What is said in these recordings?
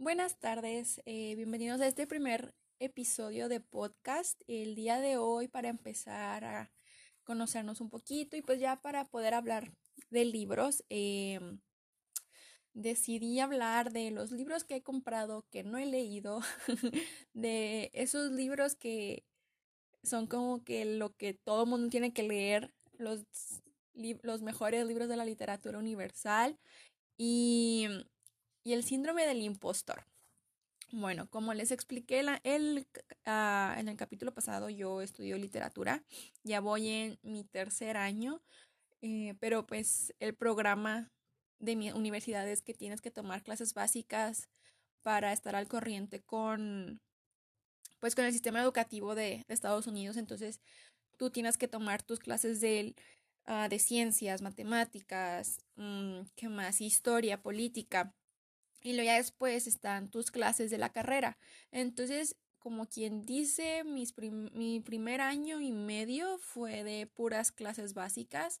Buenas tardes, eh, bienvenidos a este primer episodio de podcast. El día de hoy para empezar a conocernos un poquito y pues ya para poder hablar de libros, em, decidí hablar de los libros que he comprado que no he leído, de esos libros que son como que lo que todo mundo tiene que leer, los, los mejores libros de la literatura universal y y el síndrome del impostor. Bueno, como les expliqué el, ah, en el capítulo pasado, yo estudio literatura, ya voy en mi tercer año, eh, pero pues el programa de mi universidad es que tienes que tomar clases básicas para estar al corriente con, pues con el sistema educativo de, Estados Unidos, entonces tú tienes que tomar tus clases de, ah, de ciencias, matemáticas, mm, ¿qué más? Historia, política y luego ya después están tus clases de la carrera. Entonces, como quien dice, mis mi primer año y medio fue de puras clases básicas,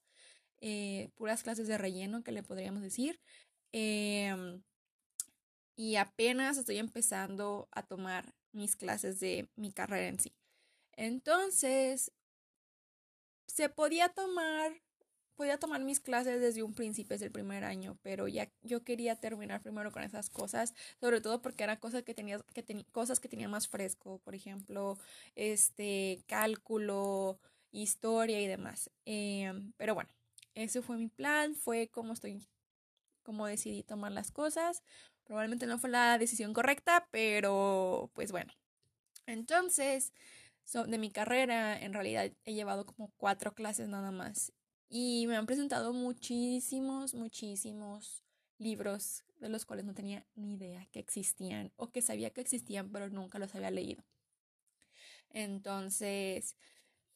eh, puras clases de relleno, que le podríamos decir. Em, y apenas estoy empezando a tomar mis clases de mi carrera en sí. Entonces, se podía tomar podía tomar mis clases desde un principio, desde el primer año, pero ya yo quería terminar primero con esas cosas, sobre todo porque eran cosas que tenía, que cosas que tenía más fresco, por ejemplo, este, cálculo, historia y demás. Em, pero bueno, ese fue mi plan, fue como estoy, como decidí tomar las cosas. Probablemente no fue la decisión correcta, pero pues bueno. Entonces, de mi carrera, en realidad he llevado como cuatro clases nada más y me han presentado muchísimos, muchísimos libros de los cuales no tenía ni idea que existían o que sabía que existían pero nunca los había leído. Entonces,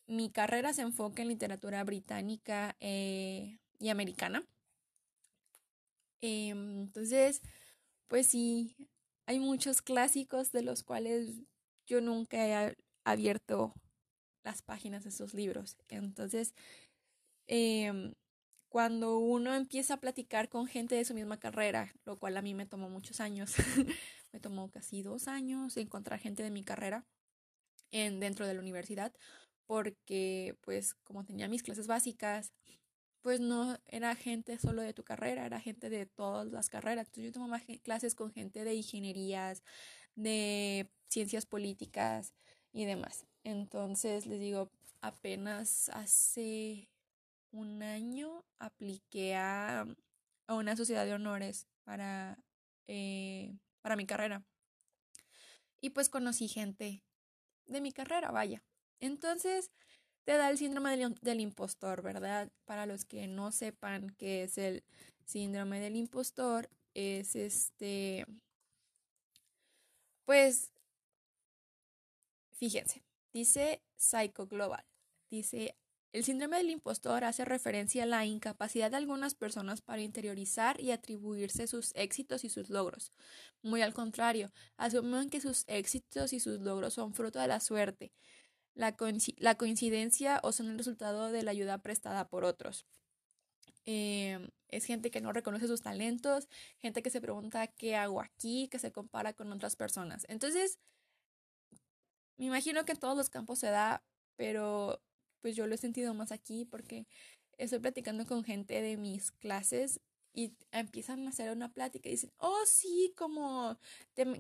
mi carrera se enfoca en literatura británica eh, y americana. Em, entonces, pues sí, hay muchos clásicos de los cuales yo nunca he abierto las páginas de esos libros. Entonces, Em, cuando uno empieza a platicar con gente de su misma carrera, lo cual a mí me tomó muchos años, me tomó casi dos años encontrar gente de mi carrera en, dentro de la universidad, porque pues como tenía mis clases básicas, pues no era gente solo de tu carrera, era gente de todas las carreras. Entonces yo tomaba clases con gente de ingenierías, de ciencias políticas y demás. Entonces les digo, apenas hace un año apliqué a, una sociedad de honores para, eh, para mi carrera. Y pues conocí gente de mi carrera, vaya. Entonces te da el síndrome del, del, impostor, ¿verdad? Para los que no sepan qué es el síndrome del impostor, es este, pues, fíjense, dice Psycho Global, dice el síndrome del impostor hace referencia a la incapacidad de algunas personas para interiorizar y atribuirse sus éxitos y sus logros. Muy al contrario, asumen que sus éxitos y sus logros son fruto de la suerte, la, coincidencia o son el resultado de la ayuda prestada por otros. Em, es gente que no reconoce sus talentos, gente que se pregunta qué hago aquí, que se compara con otras personas. Entonces, me imagino que en todos los campos se da, pero pues yo lo he sentido más aquí porque estoy platicando con gente de mis clases y empiezan a hacer una plática y dicen, oh sí, como,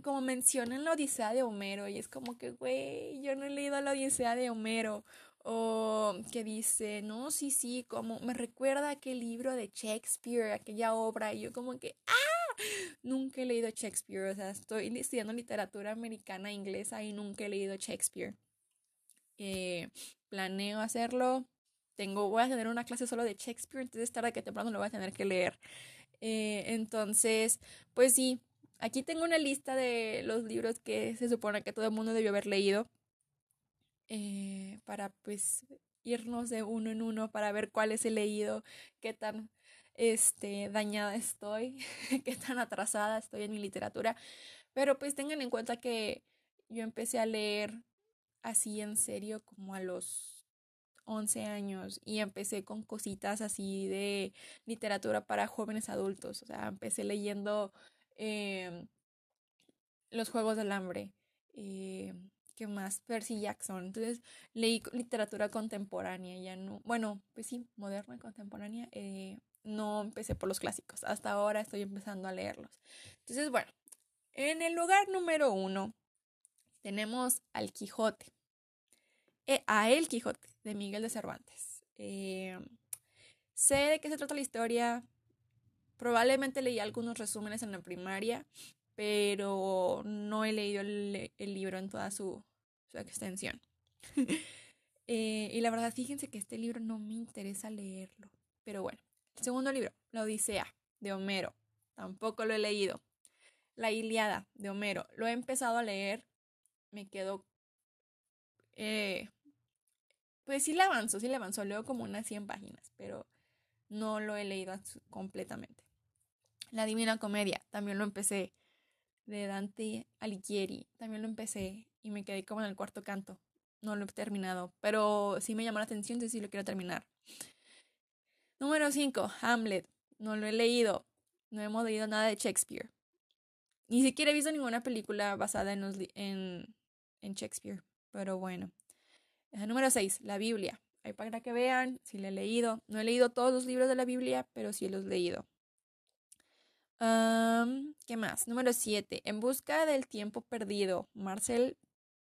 como mencionan la Odisea de Homero y es como que, güey, yo no he leído la Odisea de Homero o que dice, no, sí, sí, como me recuerda aquel libro de Shakespeare, aquella obra y yo como que, ah, nunca he leído Shakespeare, o sea, estoy estudiando literatura americana e inglesa y nunca he leído Shakespeare. Eh, planeo hacerlo. Tengo, voy a tener una clase solo de Shakespeare, entonces tarde que temprano lo voy a tener que leer. Eh, entonces, pues sí, aquí tengo una lista de los libros que se supone que todo el mundo debió haber leído. Eh, para pues irnos de uno en uno para ver cuáles he leído, qué tan este, dañada estoy, qué tan atrasada estoy en mi literatura. Pero pues tengan en cuenta que yo empecé a leer así en serio como a los 11 años y empecé con cositas así de literatura para jóvenes adultos. O sea, empecé leyendo em, Los Juegos del Hambre. Eh, ¿Qué más? Percy Jackson. Entonces leí literatura contemporánea, ya no. Bueno, pues sí, moderna, contemporánea. Eh, no empecé por los clásicos. Hasta ahora estoy empezando a leerlos. Entonces, bueno, en el lugar número uno tenemos al Quijote. Eh, a El Quijote, de Miguel de Cervantes. Eh, sé de qué se trata la historia. Probablemente leí algunos resúmenes en la primaria, pero no he leído el, libro en toda su, extensión. Eh, y la verdad, fíjense que este libro no me interesa leerlo. Pero bueno, el segundo libro, La Odisea, de Homero. Tampoco lo he leído. La Iliada, de Homero. Lo he empezado a leer. Me quedo... Eh, pues sí le avanzo, sí le avanzo. Leo como unas 100 páginas, pero no lo he leído completamente. La Divina Comedia, también lo empecé. De Dante Alighieri, también lo empecé y me quedé como en el cuarto canto. No lo he terminado, pero sí me llamó la atención, entonces sí lo quiero terminar. Número 5, Hamlet. No lo he leído. No hemos leído nada de Shakespeare. Ni siquiera he visto ninguna película basada en, en, en Shakespeare. Pero bueno. Número 6, la Biblia. Ahí para que vean si lo he leído. No he leído todos los libros de la Biblia, pero sí los he leído. ¿Qué más? Número 7. En busca del tiempo perdido. Marcel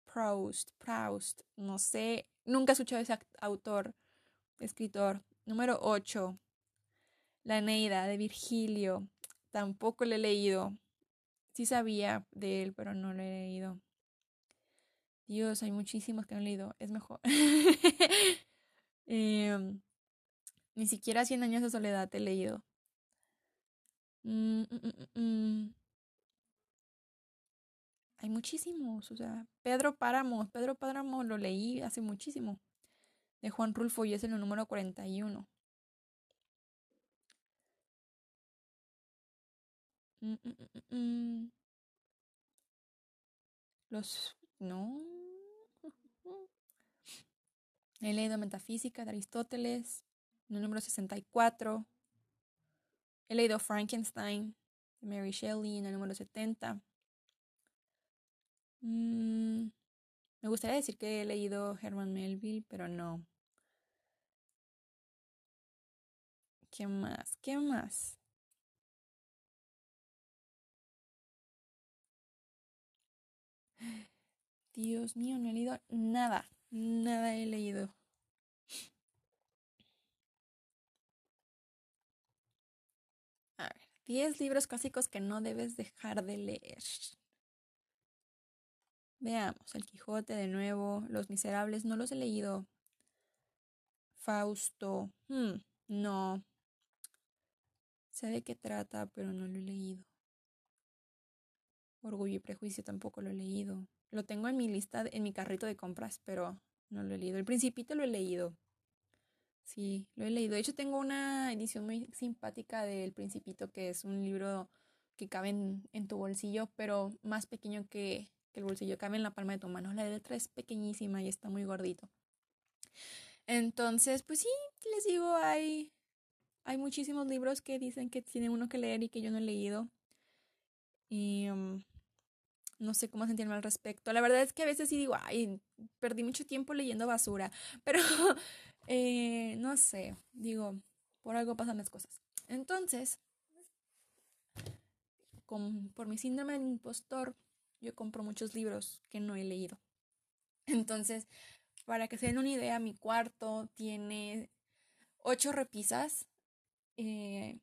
Proust. Proust. No sé. Nunca he escuchado ese autor, escritor. Número 8. La Eneida de Virgilio. Tampoco lo he leído. Sí sabía de él, pero no lo he leído. Dios, hay muchísimos que no he leído. Es mejor. Em, ni siquiera Cien años de soledad he leído. Mm, mm, mm, hay muchísimos, o sea, Pedro Páramo, Pedro Páramo lo leí hace muchísimo, de Juan Rulfo y es el número 41. Los... No. He leído Metafísica de Aristóteles, el número 64. He leído Frankenstein de Mary Shelley en el número 70. Mm, me gustaría decir que he leído Herman Melville, pero no. ¿Qué más? ¿Qué más? Dios mío, no he leído nada. Nada he leído. A ver, 10 libros clásicos que no debes dejar de leer. Veamos, El Quijote de nuevo, Los Miserables, no los he leído. Fausto, hmm, no. Sé de qué trata, pero no lo he leído. Orgullo y Prejuicio tampoco lo he leído. Lo tengo en mi lista, en mi carrito de compras, pero no lo he leído. El Principito lo he leído. Sí, lo he leído. De hecho, tengo una edición muy simpática del Principito, que es un libro que cabe en, tu bolsillo, pero más pequeño que, el bolsillo, cabe en la palma de tu mano. La letra es pequeñísima y está muy gordito. Entonces, pues sí, les digo, hay, hay muchísimos libros que dicen que tiene uno que leer y que yo no he leído. Y um, no sé cómo sentirme al respecto. La verdad es que a veces sí digo, ay, perdí mucho tiempo leyendo basura, pero eh, no sé, digo, por algo pasan las cosas. Entonces, por mi síndrome del impostor, yo compro muchos libros que no he leído. Entonces, para que se den una idea, mi cuarto tiene ocho repisas. Eh,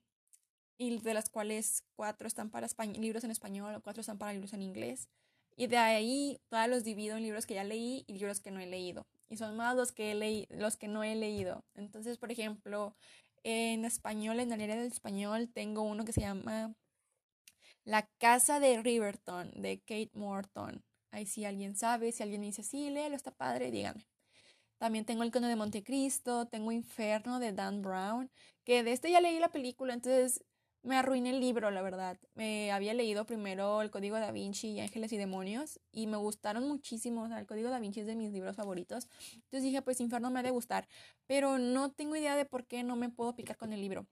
y de las cuales cuatro están para libros en español, cuatro están para libros en inglés. Y de ahí todos los divido en libros que ya leí y libros que no he leído. Y son más los que, he los que no he leído. Entonces, por ejemplo, en español, en el área del español, tengo uno que se llama La Casa de Riverton, de Kate Morton. Ahí si alguien sabe, si alguien dice, sí, léelo, está padre, díganme. También tengo El Conde de Montecristo, tengo Inferno de Dan Brown, que de este ya leí la película, entonces me arruiné el libro, la verdad. Me había leído primero El Código da Vinci y Ángeles y Demonios y me gustaron muchísimo. el Código da Vinci es de mis libros favoritos. Entonces dije, pues Inferno me ha de gustar. Pero no tengo idea de por qué no me puedo picar con el libro.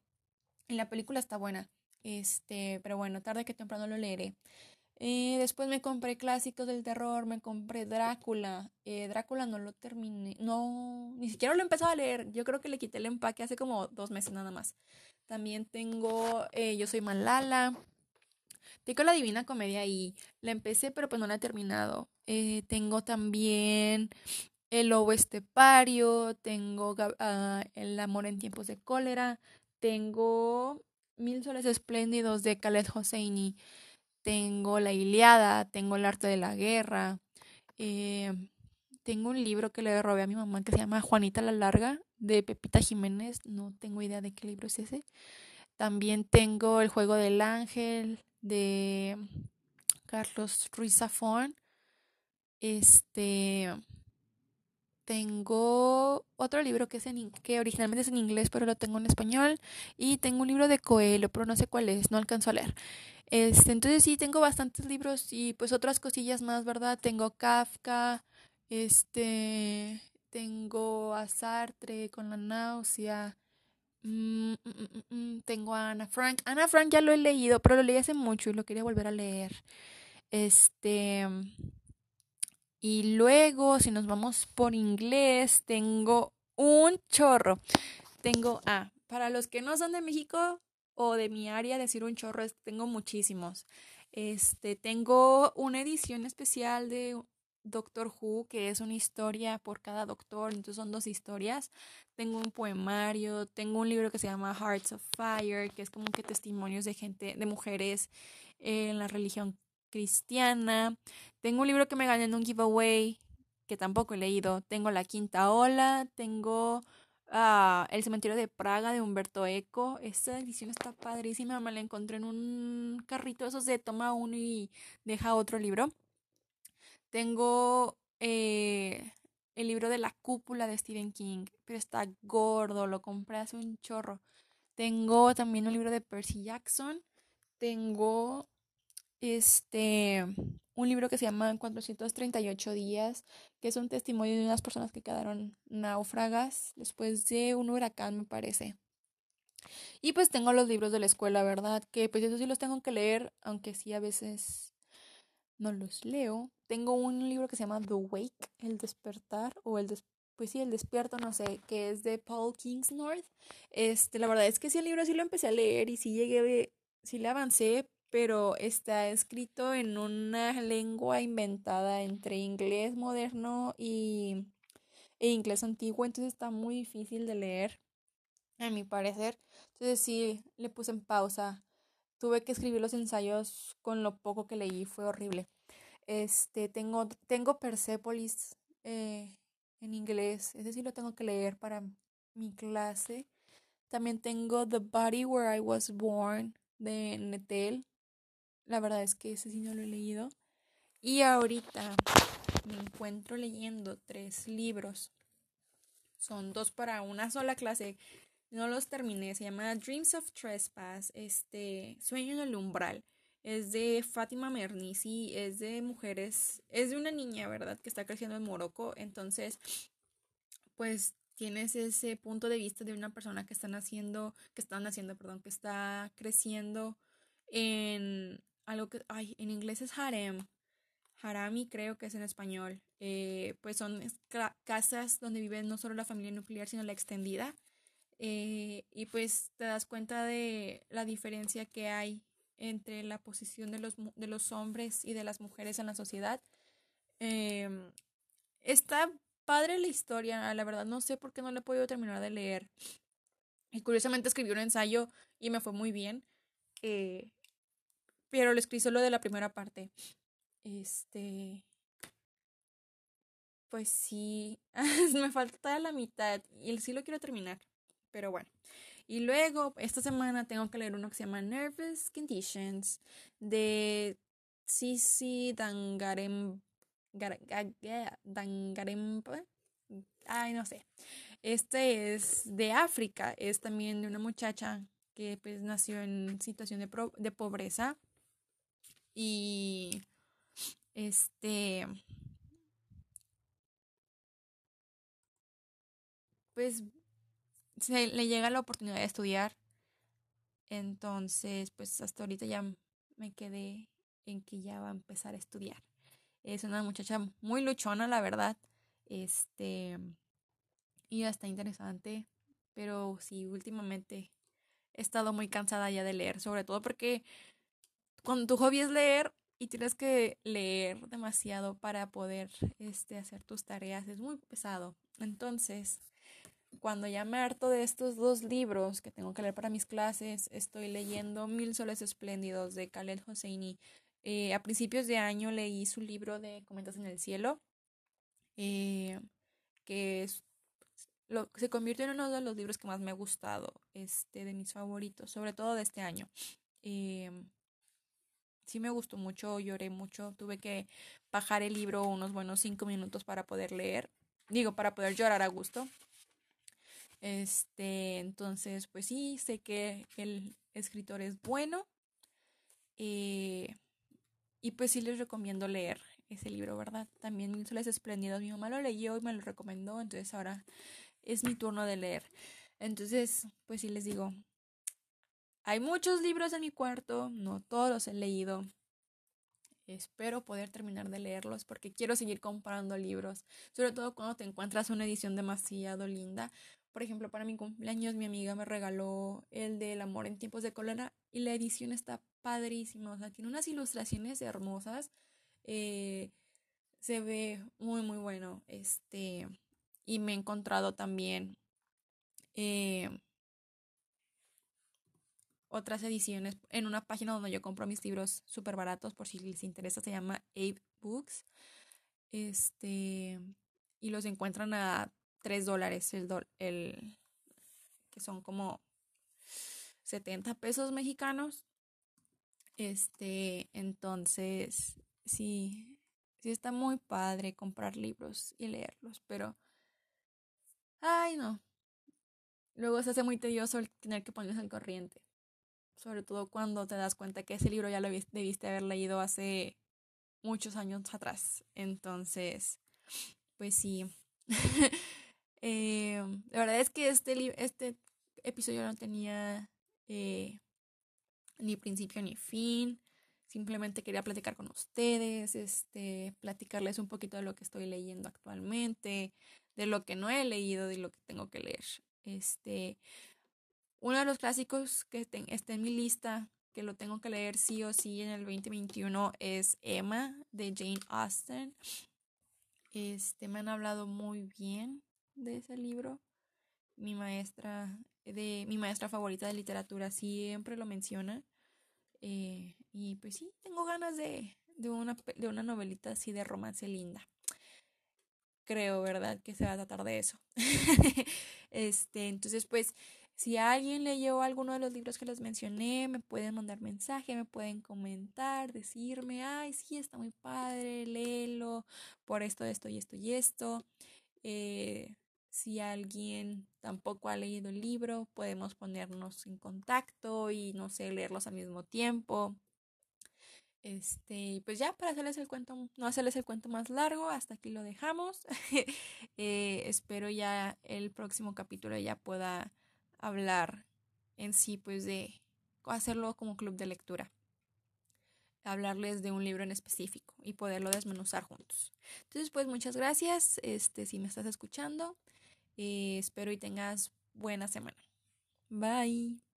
Y la película está buena. Este, pero bueno, tarde que temprano lo leeré. Eh, después me compré clásicos del terror, me compré Drácula. Eh, Drácula no lo terminé, no, ni siquiera lo he empezado a leer. Yo creo que le quité el empaque hace como dos meses nada más. También tengo eh, Yo Soy Malala. Tengo la Divina Comedia y la empecé, pero pues no la he terminado. tengo también El Lobo Estepario. Tengo ah, El Amor en Tiempos de Cólera. Tengo Mil Soles Espléndidos de Khaled Hosseini tengo la Iliada, tengo el arte de la guerra, eh, tengo un libro que le robé a mi mamá que se llama Juanita la Larga de Pepita Jiménez, no tengo idea de qué libro es ese. También tengo El juego del ángel de Carlos Ruiz Zafón. Este tengo otro libro que es en que originalmente es en inglés, pero lo tengo en español y tengo un libro de Coelho, pero no sé cuál es, no alcanzo a leer. Este, entonces sí, tengo bastantes libros y pues otras cosillas más, ¿verdad? Tengo Kafka, este, tengo a Sartre con la náusea, mm, mm, mm, tengo a Ana Frank. Ana Frank ya lo he leído, pero lo leí hace mucho y lo quería volver a leer. Este, y luego, si nos vamos por inglés, tengo un chorro. Tengo, ah, para los que no son de México, o de mi área, decir un chorro, tengo muchísimos. Este, tengo una edición especial de Doctor Who, que es una historia por cada doctor, entonces son dos historias. Tengo un poemario, tengo un libro que se llama Hearts of Fire, que es como que testimonios de gente, de mujeres en la religión cristiana. Tengo un libro que me gané en un giveaway, que tampoco he leído. Tengo La Quinta Ola, tengo Ah, el cementerio de Praga de Humberto Eco. Esta edición está padrísima. Me la encontré en un carrito esos de toma uno y deja otro libro. Tengo eh, el libro de La cúpula de Stephen King, pero está gordo, lo compré hace un chorro. Tengo también un libro de Percy Jackson. Tengo este un libro que se llama 438 días, que es un testimonio de unas personas que quedaron náufragas después de un huracán, me parece. Y pues tengo los libros de la escuela, ¿verdad? Que pues eso sí los tengo que leer, aunque sí a veces no los leo. Tengo un libro que se llama The Wake, El despertar o el pues sí, el despierto, no sé, que es de Paul Kingsnorth. Este, la verdad es que sí el libro sí lo empecé a leer y sí llegué, sí le avancé, pero está escrito en una lengua inventada entre inglés moderno y e inglés antiguo, entonces está muy difícil de leer, a mi parecer. Entonces sí, le puse en pausa. Tuve que escribir los ensayos con lo poco que leí, fue horrible. Este, tengo, tengo Persepolis eh, en inglés, ese sí lo tengo que leer para mi clase. También tengo The Body Where I Was Born de Netel. La verdad es que ese sí no lo he leído. Y ahorita me encuentro leyendo tres libros. Son dos para una sola clase. No los terminé. Se llama Dreams of Trespass. Este, Sueño en el umbral. Es de Fátima Mernissi. Es de mujeres. Es de una niña, ¿verdad? Que está creciendo en Morocco. Entonces, pues tienes ese punto de vista de una persona que están haciendo, que están haciendo, perdón, que está creciendo en algo que, ay, en inglés es harem, harami creo que es en español, eh, pues son casas donde vive no solo la familia nuclear, sino la extendida. Eh, y pues te das cuenta de la diferencia que hay entre la posición de los, de los hombres y de las mujeres en la sociedad. Em, está padre la historia, la verdad no sé por qué no la he podido terminar de leer. Y curiosamente escribí un ensayo y me fue muy bien. Eh, pero lo escribí solo de la primera parte. Este. Pues sí, me falta la mitad y sí lo quiero terminar, pero bueno. Y luego, esta semana tengo que leer uno que se llama Nervous Conditions de Sisi Dangarem. Dangarempa. Ay, no sé. Este es de África, es también de una muchacha que pues nació en situación de, de pobreza y este pues se le llega la oportunidad de estudiar entonces pues hasta ahorita ya me quedé en que ya va a empezar a estudiar. Es una muchacha muy luchona, la verdad. Este, y está interesante, pero sí, últimamente he estado muy cansada ya de leer, sobre todo porque cuando tu hobby es leer y tienes que leer demasiado para poder este, hacer tus tareas, es muy pesado. Entonces, cuando ya me harto de estos dos libros que tengo que leer para mis clases, estoy leyendo Mil Soles Espléndidos de Khaled Hosseini. Eh, a principios de año leí su libro de Comentas en el Cielo, eh, que es, lo, se convirtió en uno de los libros que más me ha gustado, este, de mis favoritos, sobre todo de este año. Eh, sí me gustó mucho, lloré mucho, tuve que bajar el libro unos buenos cinco minutos para poder leer, digo, para poder llorar a gusto. Este, entonces, pues sí, sé que el escritor es bueno. Eh, y pues sí les recomiendo leer ese libro, ¿verdad? También Mil Soles Espléndidos. Mi mamá lo leyó y me lo recomendó, entonces ahora es mi turno de leer. Entonces, pues sí les digo, hay muchos libros en mi cuarto, no todos los he leído. Espero poder terminar de leerlos porque quiero seguir comprando libros, sobre todo cuando te encuentras una edición demasiado linda. Por ejemplo, para mi cumpleaños mi amiga me regaló el del amor en tiempos de cólera y la edición está padrísima, o sea, tiene unas ilustraciones hermosas, eh, se ve muy muy bueno, este, y me he encontrado también eh, otras ediciones en una página donde yo compro mis libros súper baratos, por si les interesa, se llama Ape Books. Este, y los encuentran a 3 dólares el, el, que son como 70 pesos mexicanos. Este, entonces, sí, sí está muy padre comprar libros y leerlos, pero, ay no, luego se hace muy tedioso el tener que ponerse al corriente sobre todo cuando te das cuenta que ese libro ya lo debiste haber leído hace muchos años atrás. Entonces, pues sí. eh, la verdad es que este, este episodio no tenía eh, ni principio ni fin. Simplemente quería platicar con ustedes, este, platicarles un poquito de lo que estoy leyendo actualmente, de lo que no he leído, de lo que tengo que leer. Este, uno de los clásicos que está en mi lista, que lo tengo que leer sí o sí en el 2021, es Emma de Jane Austen. Este, me han hablado muy bien de ese libro. Mi maestra, de, mi maestra favorita de literatura siempre lo menciona. Eh, y pues sí, tengo ganas de, de, una, de una novelita así de romance linda. Creo, ¿verdad? Que se va a tratar de eso. este, entonces, pues si alguien leyó alguno de los libros que les mencioné, me pueden mandar mensaje, me pueden comentar, decirme, ay, sí, está muy padre, léelo por esto, esto y esto y esto. Eh, si alguien tampoco ha leído el libro, podemos ponernos en contacto y, no sé, leerlos al mismo tiempo. Este, pues ya para hacerles el cuento, no hacerles el cuento más largo, hasta aquí lo dejamos. Eh, espero ya el próximo capítulo ya pueda hablar en sí, pues de hacerlo como club de lectura. Hablarles de un libro en específico y poderlo desmenuzar juntos. Entonces, pues muchas gracias. Este, si me estás escuchando, eh, espero y tengas buena semana. Bye.